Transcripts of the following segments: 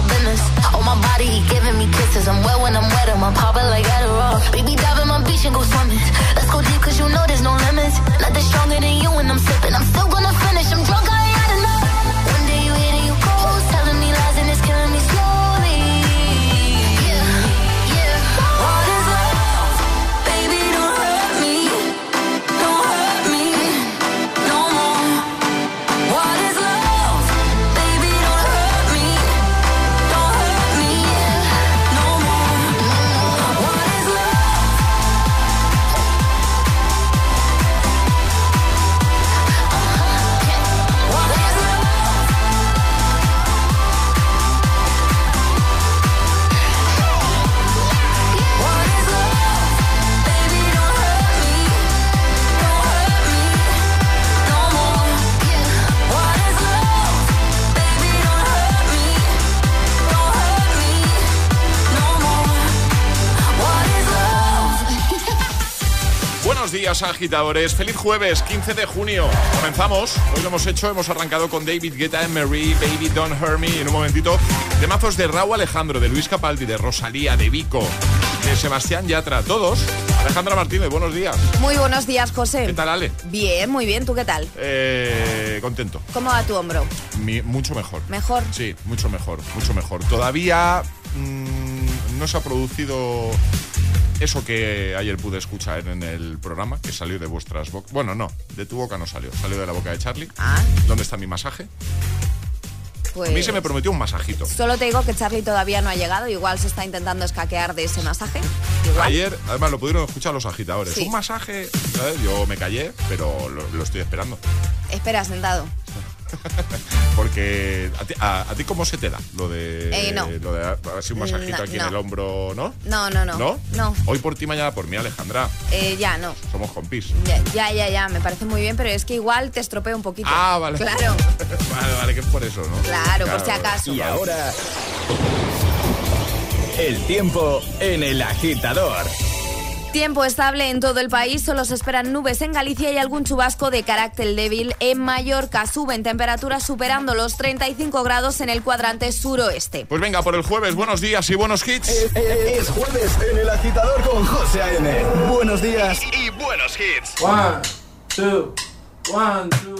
our business. On my body, he giving me kisses. I'm wet when I'm wet, I'm popping like Adderall. Baby, dive in my beach and go swimming. Let's go deep, cause you know there's no limit. Out. agitadores. Feliz jueves, 15 de junio. Comenzamos. Hoy lo hemos hecho. Hemos arrancado con David Guetta and Marie, Baby Don't Hurt Me. En un momentito, temazos de Raúl Alejandro, de Luis Capaldi, de Rosalía, de Vico, de Sebastián Yatra. Todos. Alejandra Martínez, buenos días. Muy buenos días, José. ¿Qué tal, Ale? Bien, muy bien. ¿Tú qué tal? Eh, contento. ¿Cómo va tu hombro? mucho mejor. ¿Mejor? Sí, mucho mejor, mucho mejor. Todavía mm, no se ha producido eso que ayer pude escuchar en el programa, que salió de vuestras bocas. Bueno, no, de tu boca no salió, salió de la boca de Charlie. Ah. ¿Dónde está mi masaje? Pues... A mí se me prometió un masajito. Solo te digo que Charlie todavía no ha llegado, igual se está intentando escaquear de ese masaje. Ayer, además, lo pudieron escuchar los agitadores. Un masaje, ¿sabes? Yo me callé, pero lo estoy esperando. Espera, sentado. Porque a ti, cómo se te da lo de, eh, no. lo de así un masajito aquí en el hombro, ¿no? No, no, no. ¿No? No. Hoy por ti, mañana por mí, Alejandra. Eh, ya, no. Somos compis. Ya, ya, ya, me parece muy bien, pero es que igual te estropeo un poquito. Ah, vale. Claro. vale, vale, que es por eso, ¿no? Claro, por si acaso. Y ahora... El tiempo en el agitador. Tiempo estable en todo el país, solo se esperan nubes en Galicia y algún chubasco de carácter débil en Mallorca. Suben temperaturas superando los 35 grados en el cuadrante suroeste. Pues venga, por el jueves, buenos días y buenos hits. Es, jueves en el agitador con José A.M. Buenos días y, y buenos hits. One, two, one, two.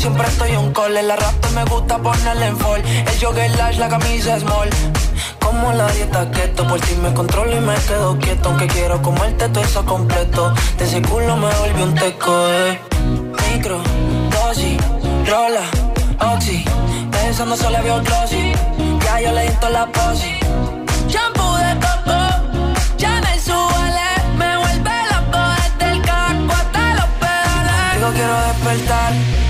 Siempre estoy un call. La rap me gusta ponerle en fall. El jogger lash, la camisa small. Como la dieta keto, por ti me controlo y me quedo quieto. Aunque quiero comerte todo eso completo. De ese culo me volvió un teco, eh. Micro, dosis, rola, oxi. Pensando solo vio glossy. Ya yo le di la posi. Shampoo de coco, ya me suele. Me vuelve loco desde el caco hasta los pedales. Digo, quiero despertar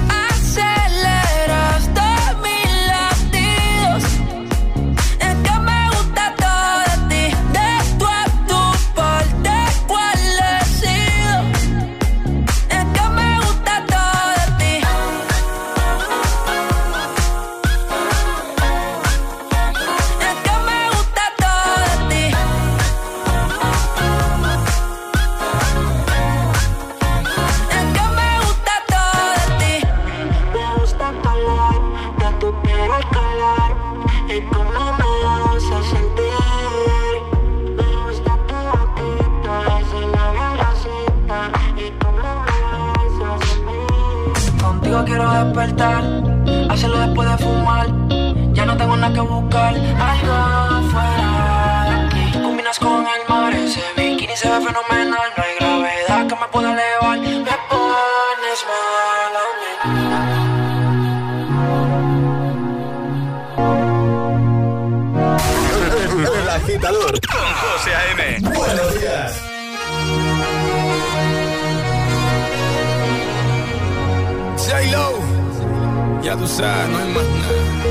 fenomenal, no hay gravedad que me pueda elevar. Me pones mal a mí. El agitador con José A.M. Buenos días. J-Lo, ya tú sabes, no hay más nada.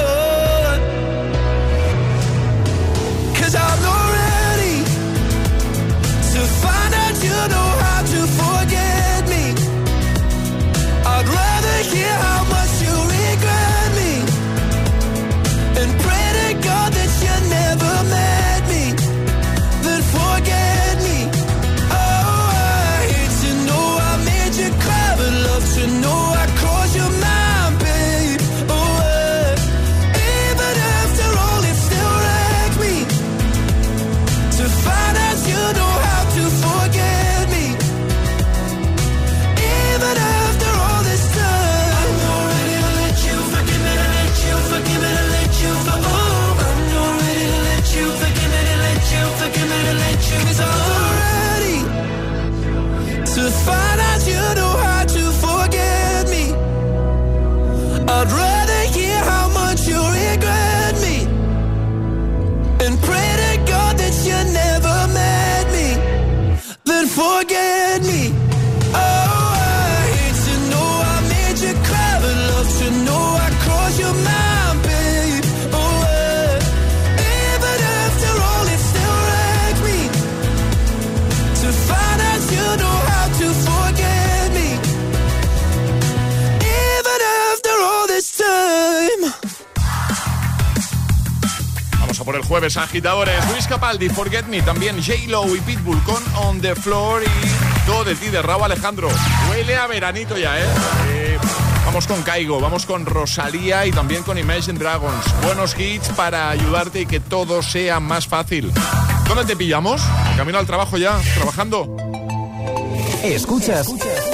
agitadores. Luis Capaldi, Forget Me, también J-Lo y Pitbull con On the Floor y todo de ti de Raúl Alejandro. Huele a veranito ya, ¿eh? vamos con Caigo, vamos con Rosalía y también con Imagine Dragons. Buenos hits para ayudarte y que todo sea más fácil. ¿Dónde te pillamos? Camino al trabajo ya, trabajando. Escuchas. Escuchas.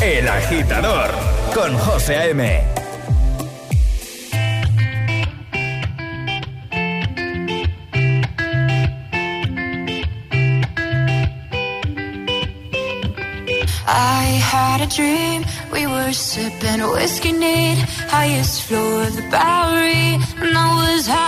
El agitador con José A.M. dream. We were sipping whiskey neat, highest floor of the Bowery, and I was high.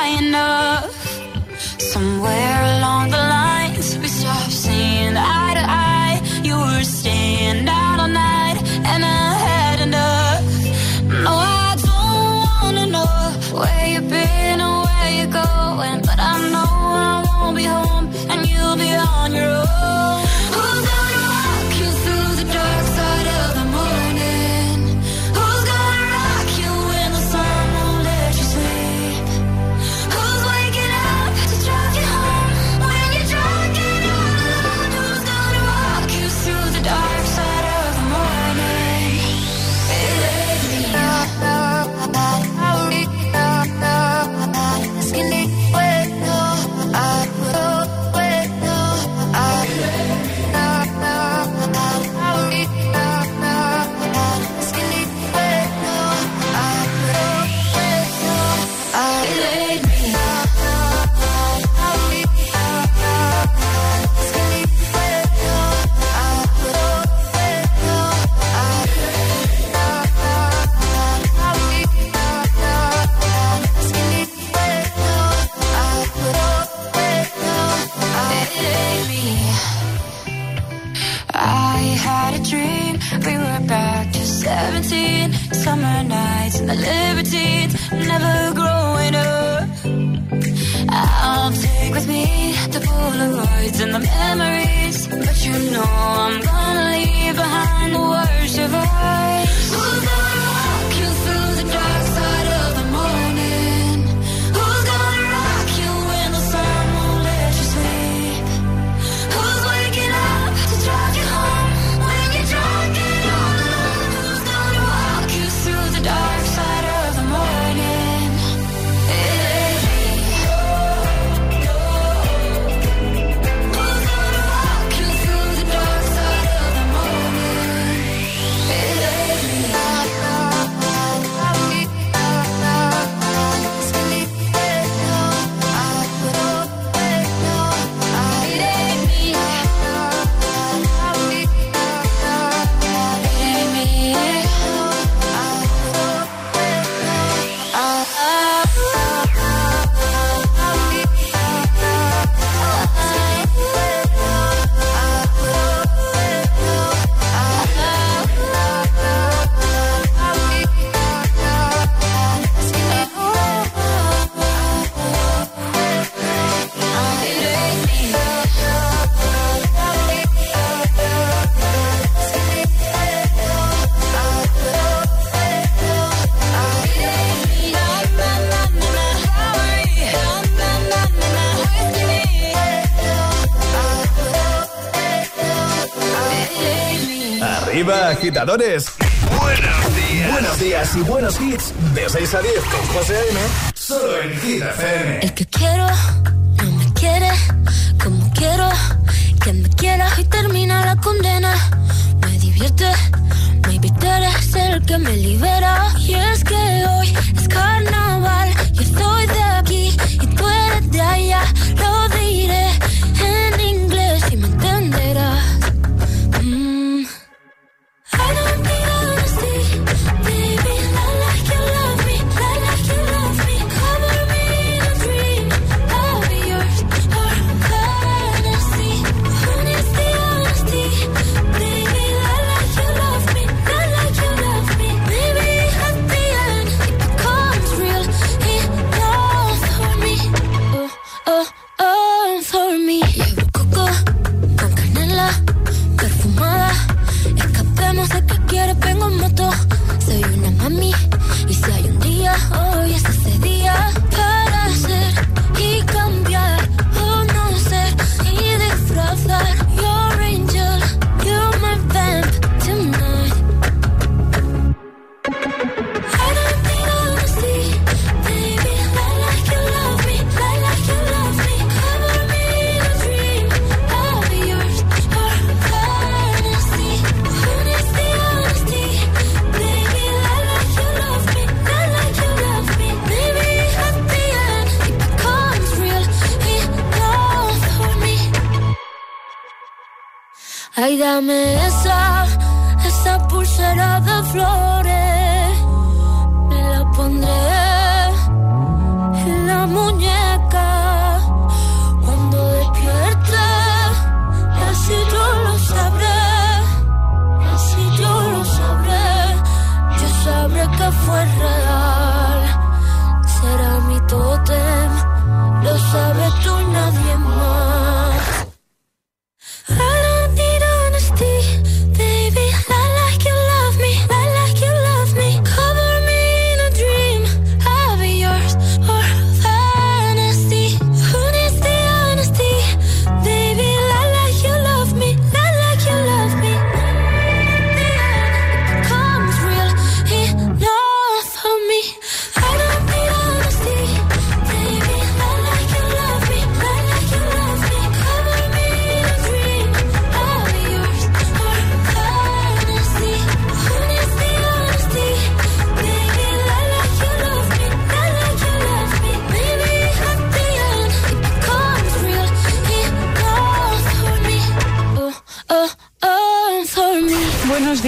Agitadores.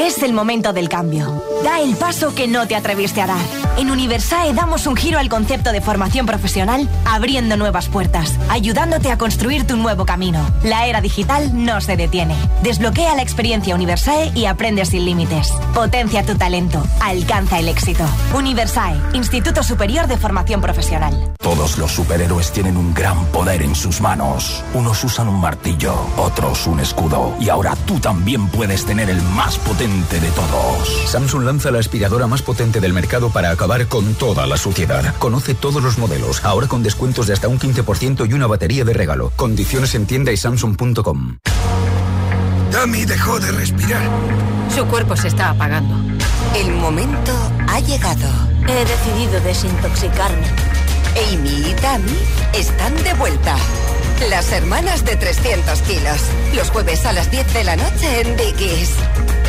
Es el momento del cambio. Da el paso que no te atreviste a dar. En Universae damos un giro al concepto de formación profesional, abriendo nuevas puertas, ayudándote a construir tu nuevo camino. La era digital no se detiene. Desbloquea la experiencia Universae y aprende sin límites. Potencia tu talento. Alcanza el éxito. Universae, Instituto Superior de Formación Profesional. Todos los superhéroes tienen un gran poder en sus manos. Unos usan un martillo, otros un escudo. Y ahora tú también puedes tener el más potente de todos. Samsung lanza la aspiradora más potente del mercado para acabar con toda la suciedad. Conoce todos los modelos, ahora con descuentos de hasta un 15% y una batería de regalo. Condiciones en tienda y samsung.com. Dami dejó de respirar. Su cuerpo se está apagando. El momento ha llegado. He decidido desintoxicarme. Amy y Tammy están de vuelta. Las hermanas de 300 kilos. Los jueves a las 10 de la noche en Dickies.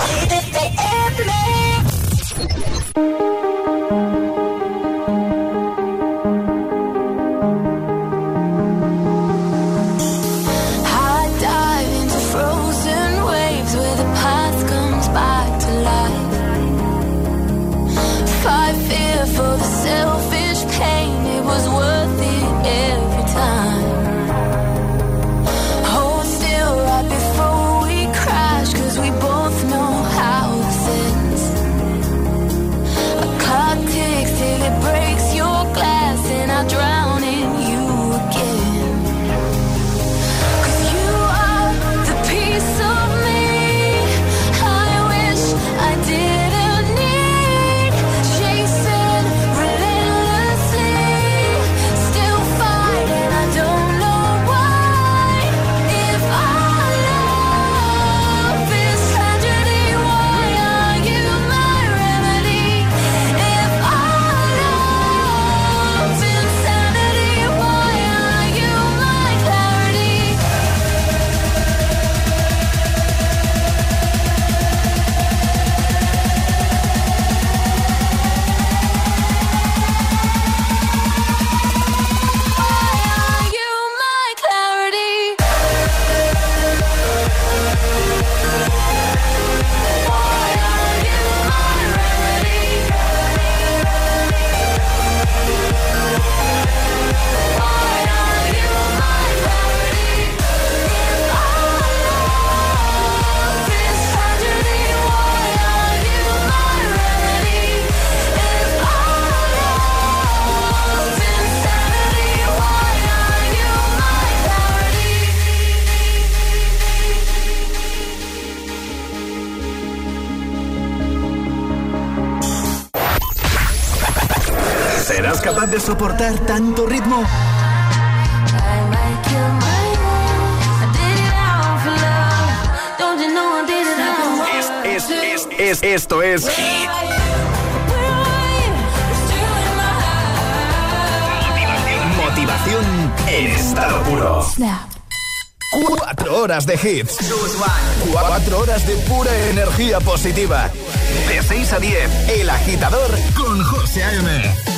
High soportar tanto ritmo? Es, es, es, esto es Motivación en estado puro. Cuatro horas de hits. Cuatro horas de pura energía positiva. De 6 a 10, El Agitador con José A.M.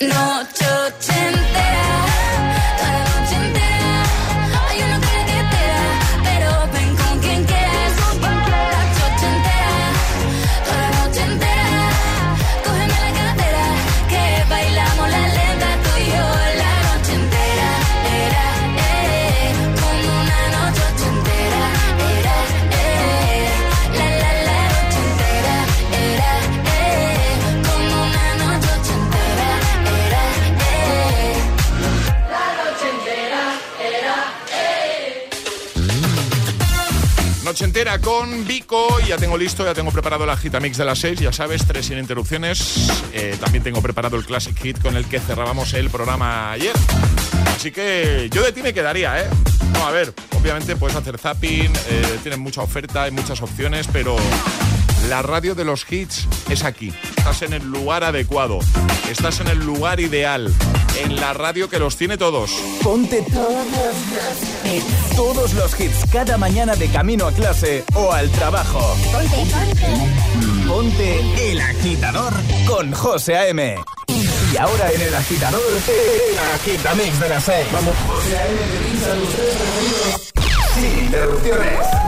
Noche Noche entera con Vico. Ya tengo listo, ya tengo preparado la gita mix de las 6. Ya sabes, tres sin interrupciones. Eh, también tengo preparado el Classic Hit con el que cerrábamos el programa ayer. Así que yo de ti me quedaría, ¿eh? No, a ver, obviamente puedes hacer zapping, eh, tienes mucha oferta, hay muchas opciones, pero la radio de los hits es aquí. Estás en el lugar adecuado. Estás en el lugar ideal. En la radio que los tiene todos. Ponte todos los hits. Todos los hits cada mañana de camino a clase o al trabajo. Ponte, ponte. Ponte el agitador con José A.M. Y ahora en el agitador, el agitamix de las 6. Vamos, José A.M. Sin interrupciones.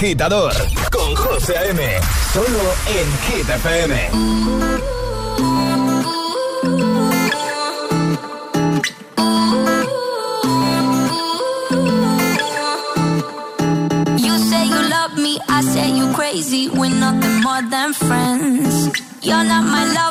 agitador con José A.M. Solo en Hit. You say you love me, I say you crazy, we're nothing more than friends. You're not my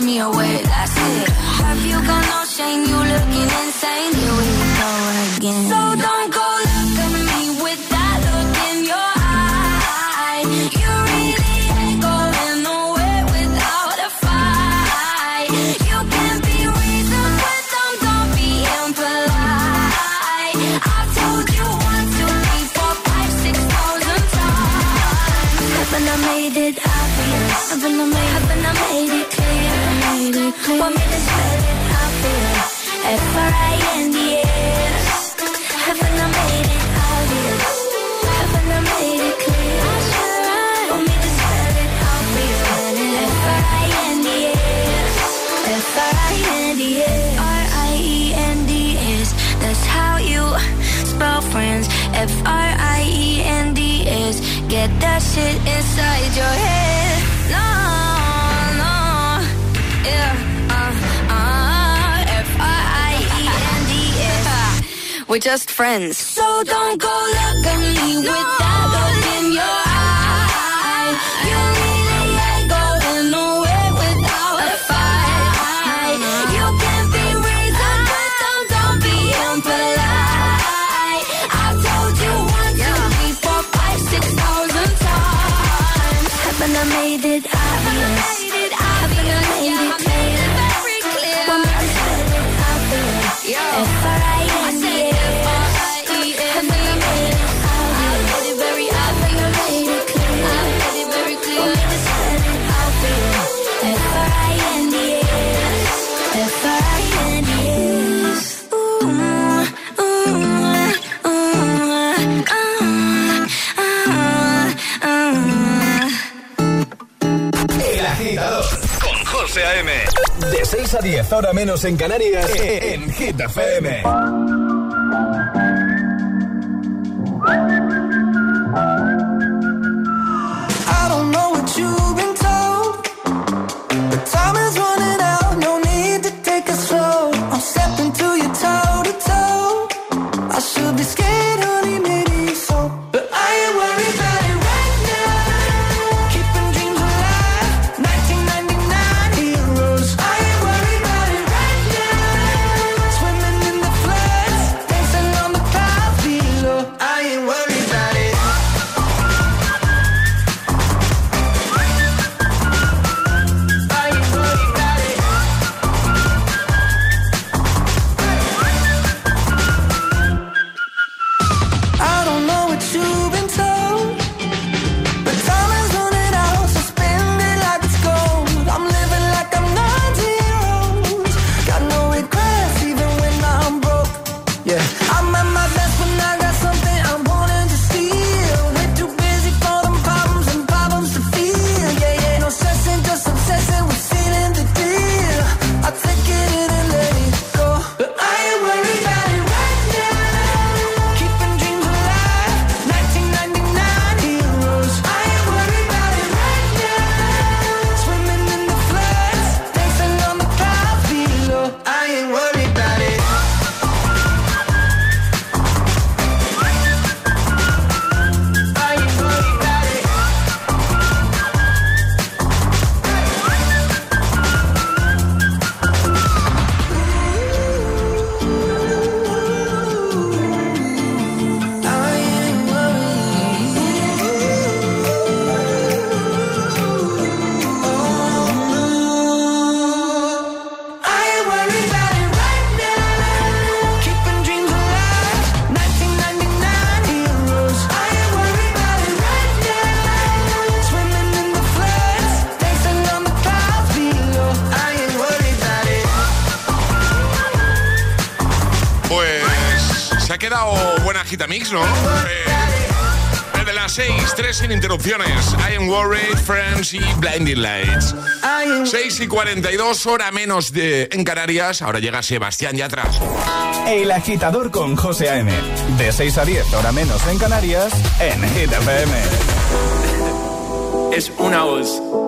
me away, that's it. Have you got no shame? You looking insane. Here we go again. So don't go look at me with that look in your eye. You really ain't going nowhere without a fight. You can't be reasoned with them, don't be impolite. I've told you one, two, three, four, five, six thousand times. Haven't I made it obvious? Haven't I made, Made it clear. Want me to spell it out for you? F-R-I-N-D-S. Haven't I made it obvious? Haven't I made it clear? Want me to spell it out for you? F-R-I-N-D-S. F-R-I-N-D-S. R-I-E-N-D-S. That's how you spell friends. F-R-I-E-N-D-S. Get that shit inside your head. We're just friends. So don't go look at me with that look in your eye. You 6 a 10, ahora menos en Canarias, en Hit FM. Buena gita mix, ¿no? Eh, de las 6, 3 sin interrupciones. I am worried, Friends y Blinding Lights. 6 y 42, hora menos de, en Canarias. Ahora llega Sebastián Yatra. El agitador con José A.M. De 6 a 10, hora menos en Canarias, en Hit FM. Es una voz.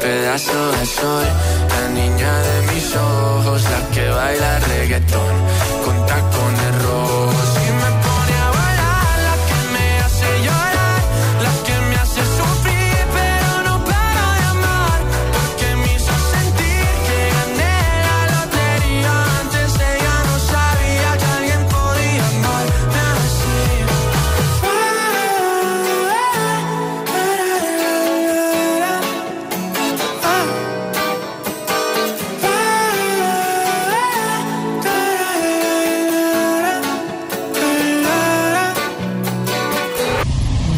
pedazo de sol, la niña de mis ojos, la que baila reggaetón con tacones rojos.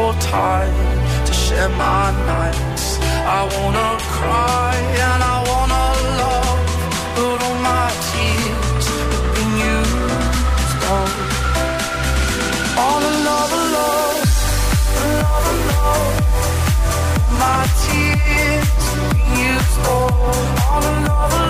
So tired to share my nights. I wanna cry and I wanna love, but all my tears have been used up. All another love, another love. My tears have been used up. All another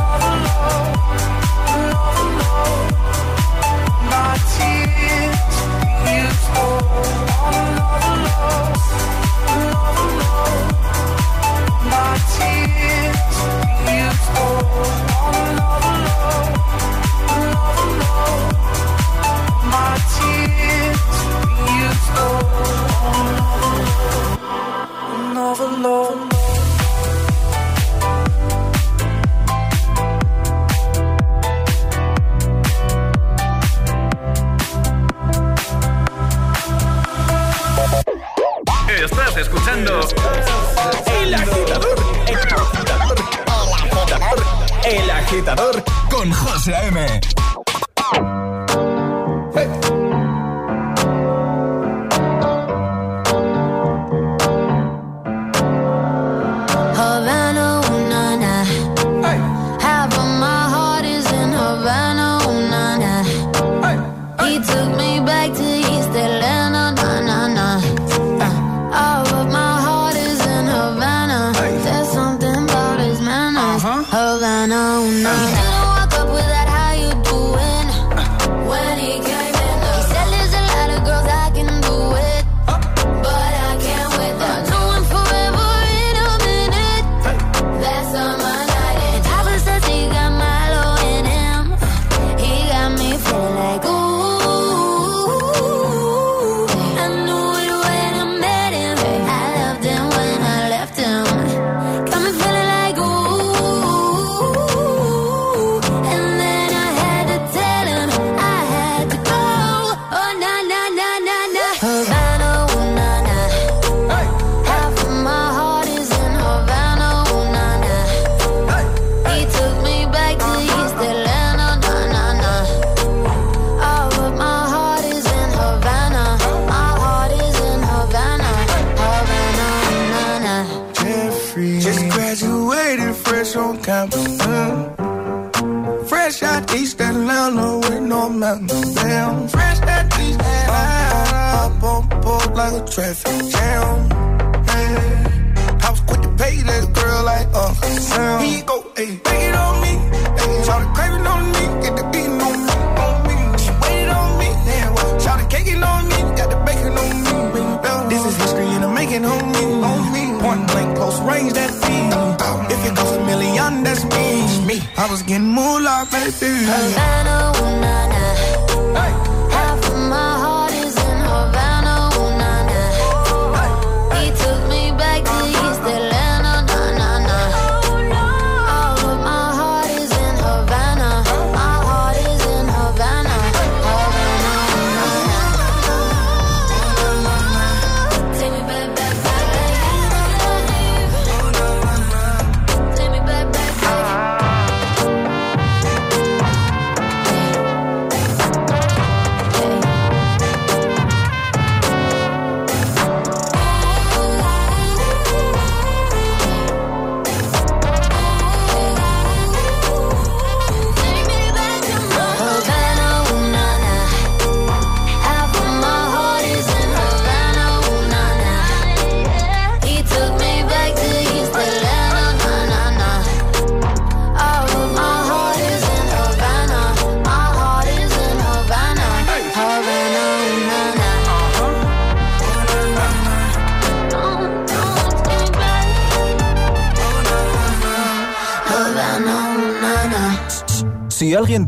José A.M.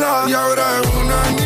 cautela. Y ahora es una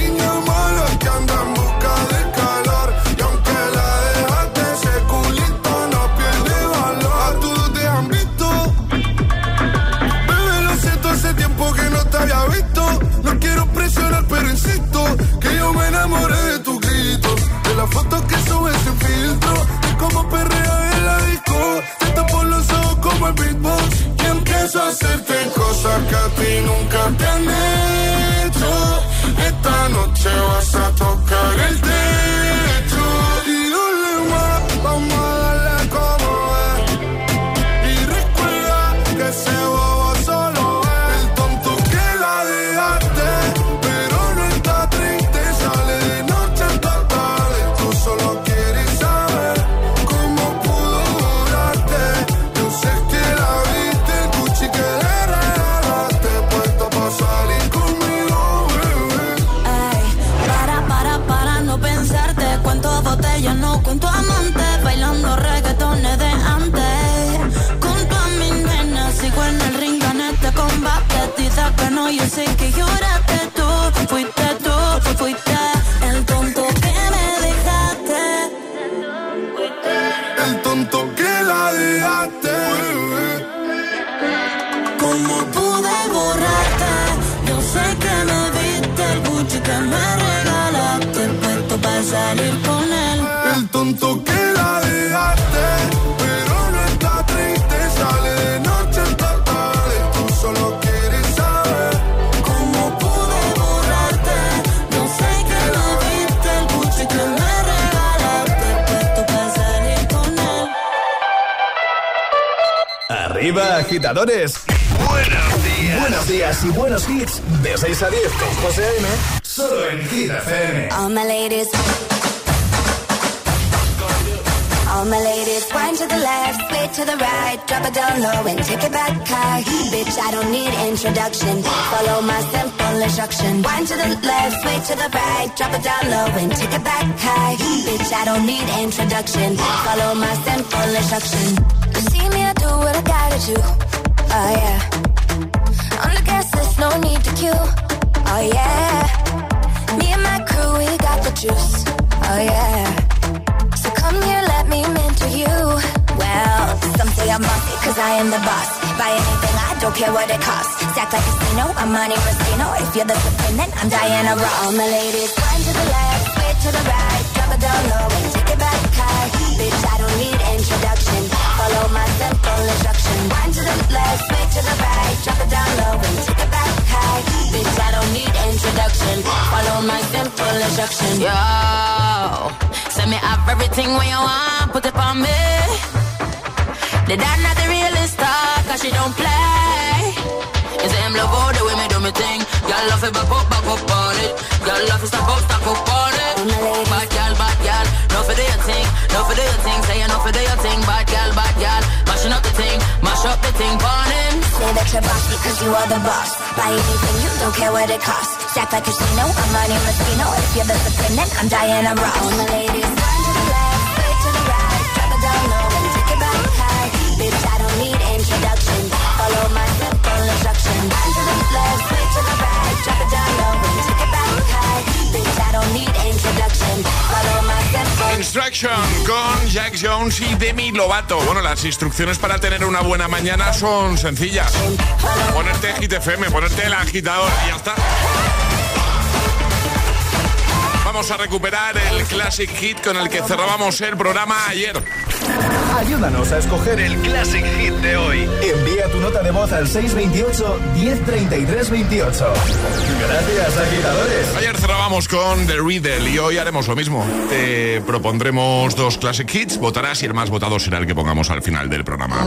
agitadores. Buenos días. Buenos días y buenos hits. De 6 a 10 con José A.M. Solo en Hit FM. All my ladies. All my ladies, wind to the left, sway to the right, drop it down low and take it back high. Bitch, I don't need introduction. Follow my simple instruction. Wind to the left, sway to the right, drop it down low and take it back high. Bitch, I don't need introduction. Follow my simple instruction. You see me, I do what I gotta do. Oh yeah. No need to queue. Oh yeah. Me and my crew, we got the juice. Oh yeah. So come here, let me mentor you. Well, some say I'm I am the boss. Buy anything, I don't care what it costs. Stack like casino, I'm. If you're the supreme, then I'm Diana Ross. My ladies, to the left, to the right, down low and take it back high. Bitch, I don't need introduction. Follow my simple instruction. Wind to the left, sway to the right, drop it down low and take it back high. Bitch, I don't need introduction. Follow my simple instruction. Yo, send me up everything when you want, put it on me. The dad not the realest star, cause she don't play. It's them love all the way me do me thing. Y'all love it, back up, back up on it. Y'all love it, stop up, stop up on it. Bad gal, bad gal, no for the thing, no for the thing. Say no for the thing, bad gal, bad gal. Mashing up the thing, mash up the thing, him. Say that you're boss because you are the boss. Buy anything, you don't care what it costs. Stack like a casino, I'm Monte Rustino. If you're the supreme, then I'm Diana Ross. All my ladies, Instruction con Jack Jones y Demi Lovato. Bueno, las instrucciones para tener una buena mañana son sencillas. Ponerte Hit FM, ponerte el agitador y ya está. Vamos a recuperar el Classic Hit con el que cerrábamos el programa ayer. Ayúdanos a escoger el Classic Hit de hoy. Envía tu nota de voz al 628 1033 28. Gracias, agitadores. Ayer cerrábamos con The Riddle y hoy haremos lo mismo. Te propondremos dos Classic Hits, votarás y el más votado será el que pongamos al final del programa.